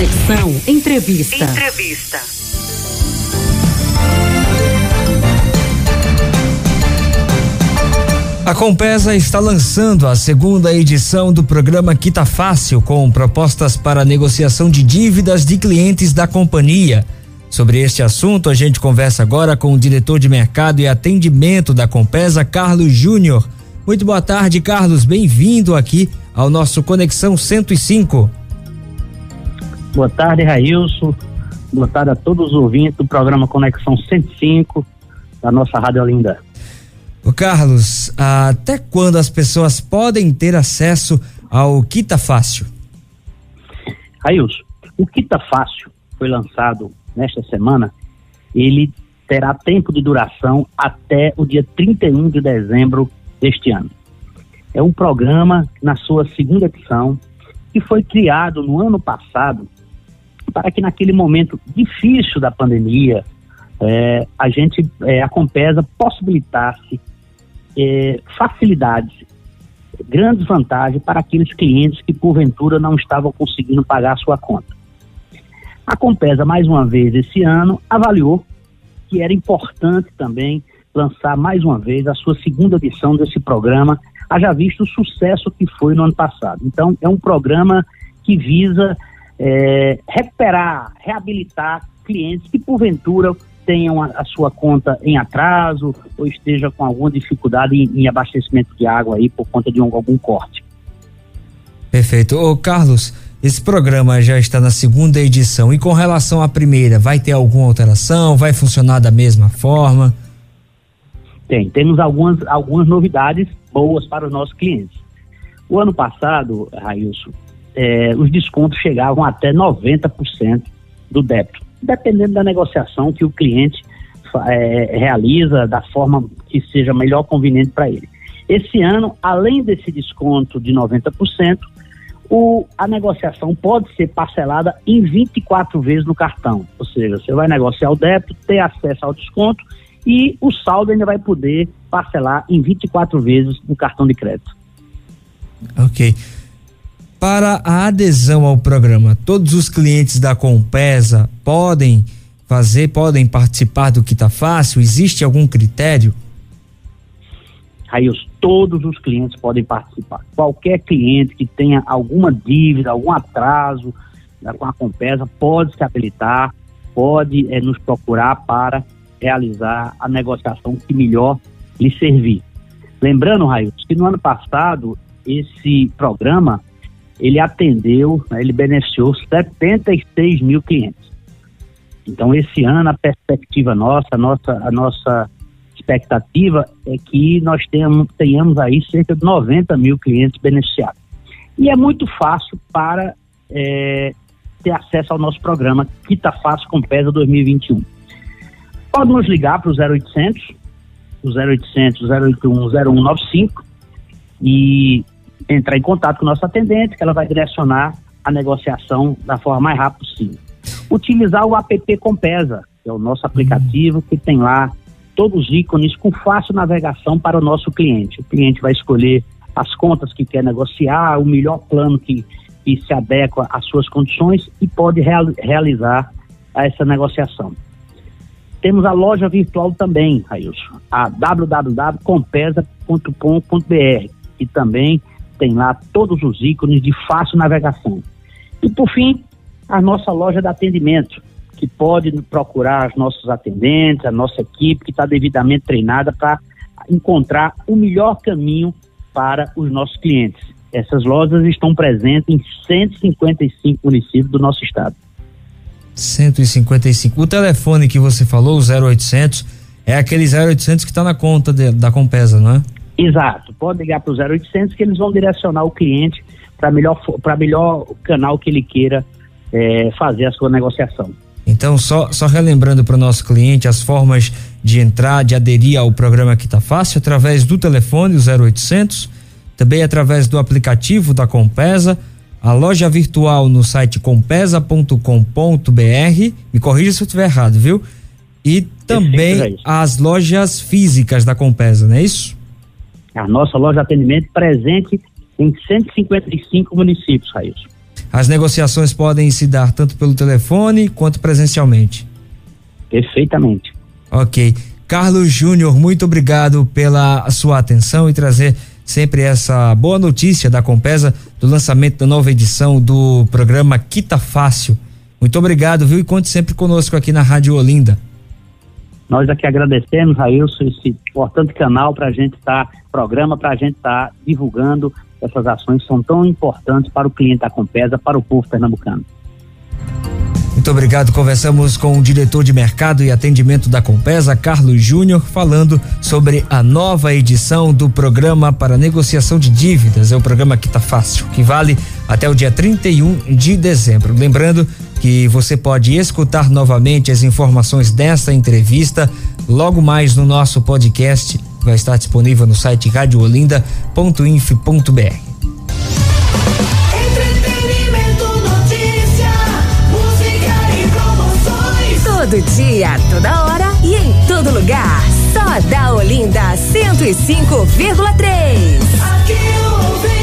Conexão Entrevista. Entrevista. A Compesa está lançando a segunda edição do programa Quita Fácil, com propostas para negociação de dívidas de clientes da companhia. Sobre este assunto, a gente conversa agora com o diretor de mercado e atendimento da Compesa, Carlos Júnior. Muito boa tarde, Carlos. Bem-vindo aqui ao nosso Conexão 105. Boa tarde, Railson. Boa tarde a todos os ouvintes do programa Conexão 105 da nossa Rádio Olinda. O Carlos, até quando as pessoas podem ter acesso ao Quita Fácil? Railson, o Quita Fácil foi lançado nesta semana. Ele terá tempo de duração até o dia 31 de dezembro deste ano. É um programa na sua segunda edição que foi criado no ano passado para que naquele momento difícil da pandemia é, a gente, é, a Compesa, possibilitasse é, facilidades, grandes vantagens para aqueles clientes que porventura não estavam conseguindo pagar a sua conta. A Compesa, mais uma vez esse ano, avaliou que era importante também lançar mais uma vez a sua segunda edição desse programa, haja visto o sucesso que foi no ano passado. Então, é um programa que visa é, recuperar, reabilitar clientes que porventura tenham a, a, sua conta em atraso ou esteja com alguma dificuldade em, em abastecimento de água aí por conta de um, algum corte. Perfeito. Ô Carlos, esse programa já está na segunda edição e com relação à primeira, vai ter alguma alteração? Vai funcionar da mesma forma? Tem, temos algumas, algumas novidades boas para os nossos clientes. O ano passado, Railson, é, os descontos chegavam até 90% do débito, dependendo da negociação que o cliente é, realiza da forma que seja melhor conveniente para ele. Esse ano, além desse desconto de 90%, o, a negociação pode ser parcelada em 24 vezes no cartão. Ou seja, você vai negociar o débito, ter acesso ao desconto e o saldo ainda vai poder parcelar em 24 vezes no cartão de crédito. Ok. Para a adesão ao programa, todos os clientes da Compesa podem fazer, podem participar do que está fácil? Existe algum critério? Rails, todos os clientes podem participar. Qualquer cliente que tenha alguma dívida, algum atraso né, com a Compesa, pode se habilitar, pode é, nos procurar para realizar a negociação que melhor lhe servir. Lembrando, Rails, que no ano passado esse programa ele atendeu, né, ele beneficiou 76 mil clientes. Então, esse ano, a perspectiva nossa, a nossa, a nossa expectativa é que nós tenhamos, tenhamos aí cerca de 90 mil clientes beneficiados. E é muito fácil para é, ter acesso ao nosso programa, que está fácil com PESA 2021. Pode nos ligar para o 0800, o 0800 081 0195 e entrar em contato com o nosso atendente, que ela vai direcionar a negociação da forma mais rápida possível. Utilizar o app Compesa, que é o nosso aplicativo que tem lá todos os ícones com fácil navegação para o nosso cliente. O cliente vai escolher as contas que quer negociar, o melhor plano que, que se adequa às suas condições e pode real, realizar essa negociação. Temos a loja virtual também, Railson, a www.compesa.com.br, que também tem lá todos os ícones de fácil navegação. E por fim, a nossa loja de atendimento, que pode procurar os nossos atendentes, a nossa equipe que está devidamente treinada para encontrar o melhor caminho para os nossos clientes. Essas lojas estão presentes em 155 municípios do nosso estado. 155. O telefone que você falou, o 0800, é aquele 0800 que está na conta de, da Compesa, não é? Exato. Pode ligar para o 0800 que eles vão direcionar o cliente para melhor para melhor canal que ele queira é, fazer a sua negociação. Então, só, só relembrando para o nosso cliente as formas de entrar, de aderir ao programa que está fácil, através do telefone, o 0800, também através do aplicativo da Compesa, a loja virtual no site compesa.com.br, me corrija se eu estiver errado, viu? E também é as lojas físicas da Compesa, não é isso? A nossa loja de atendimento presente em 155 municípios, Raíssa. as negociações podem se dar tanto pelo telefone quanto presencialmente. Perfeitamente. Ok. Carlos Júnior, muito obrigado pela sua atenção e trazer sempre essa boa notícia da Compesa do lançamento da nova edição do programa Quita Fácil. Muito obrigado, viu? E conte sempre conosco aqui na Rádio Olinda. Nós aqui agradecemos, Railson, esse importante canal para a gente estar, tá, programa para a gente estar tá divulgando essas ações que são tão importantes para o cliente da Compesa, para o povo pernambucano. Muito obrigado. Conversamos com o diretor de mercado e atendimento da Compesa, Carlos Júnior, falando sobre a nova edição do programa para negociação de dívidas. É o programa que tá fácil, que vale até o dia 31 de dezembro. Lembrando que você pode escutar novamente as informações dessa entrevista logo mais no nosso podcast, vai estar disponível no site radioolinda.inf.br. Todo dia, toda hora e em todo lugar. Só da Olinda 105,3. Aqui ouvinte.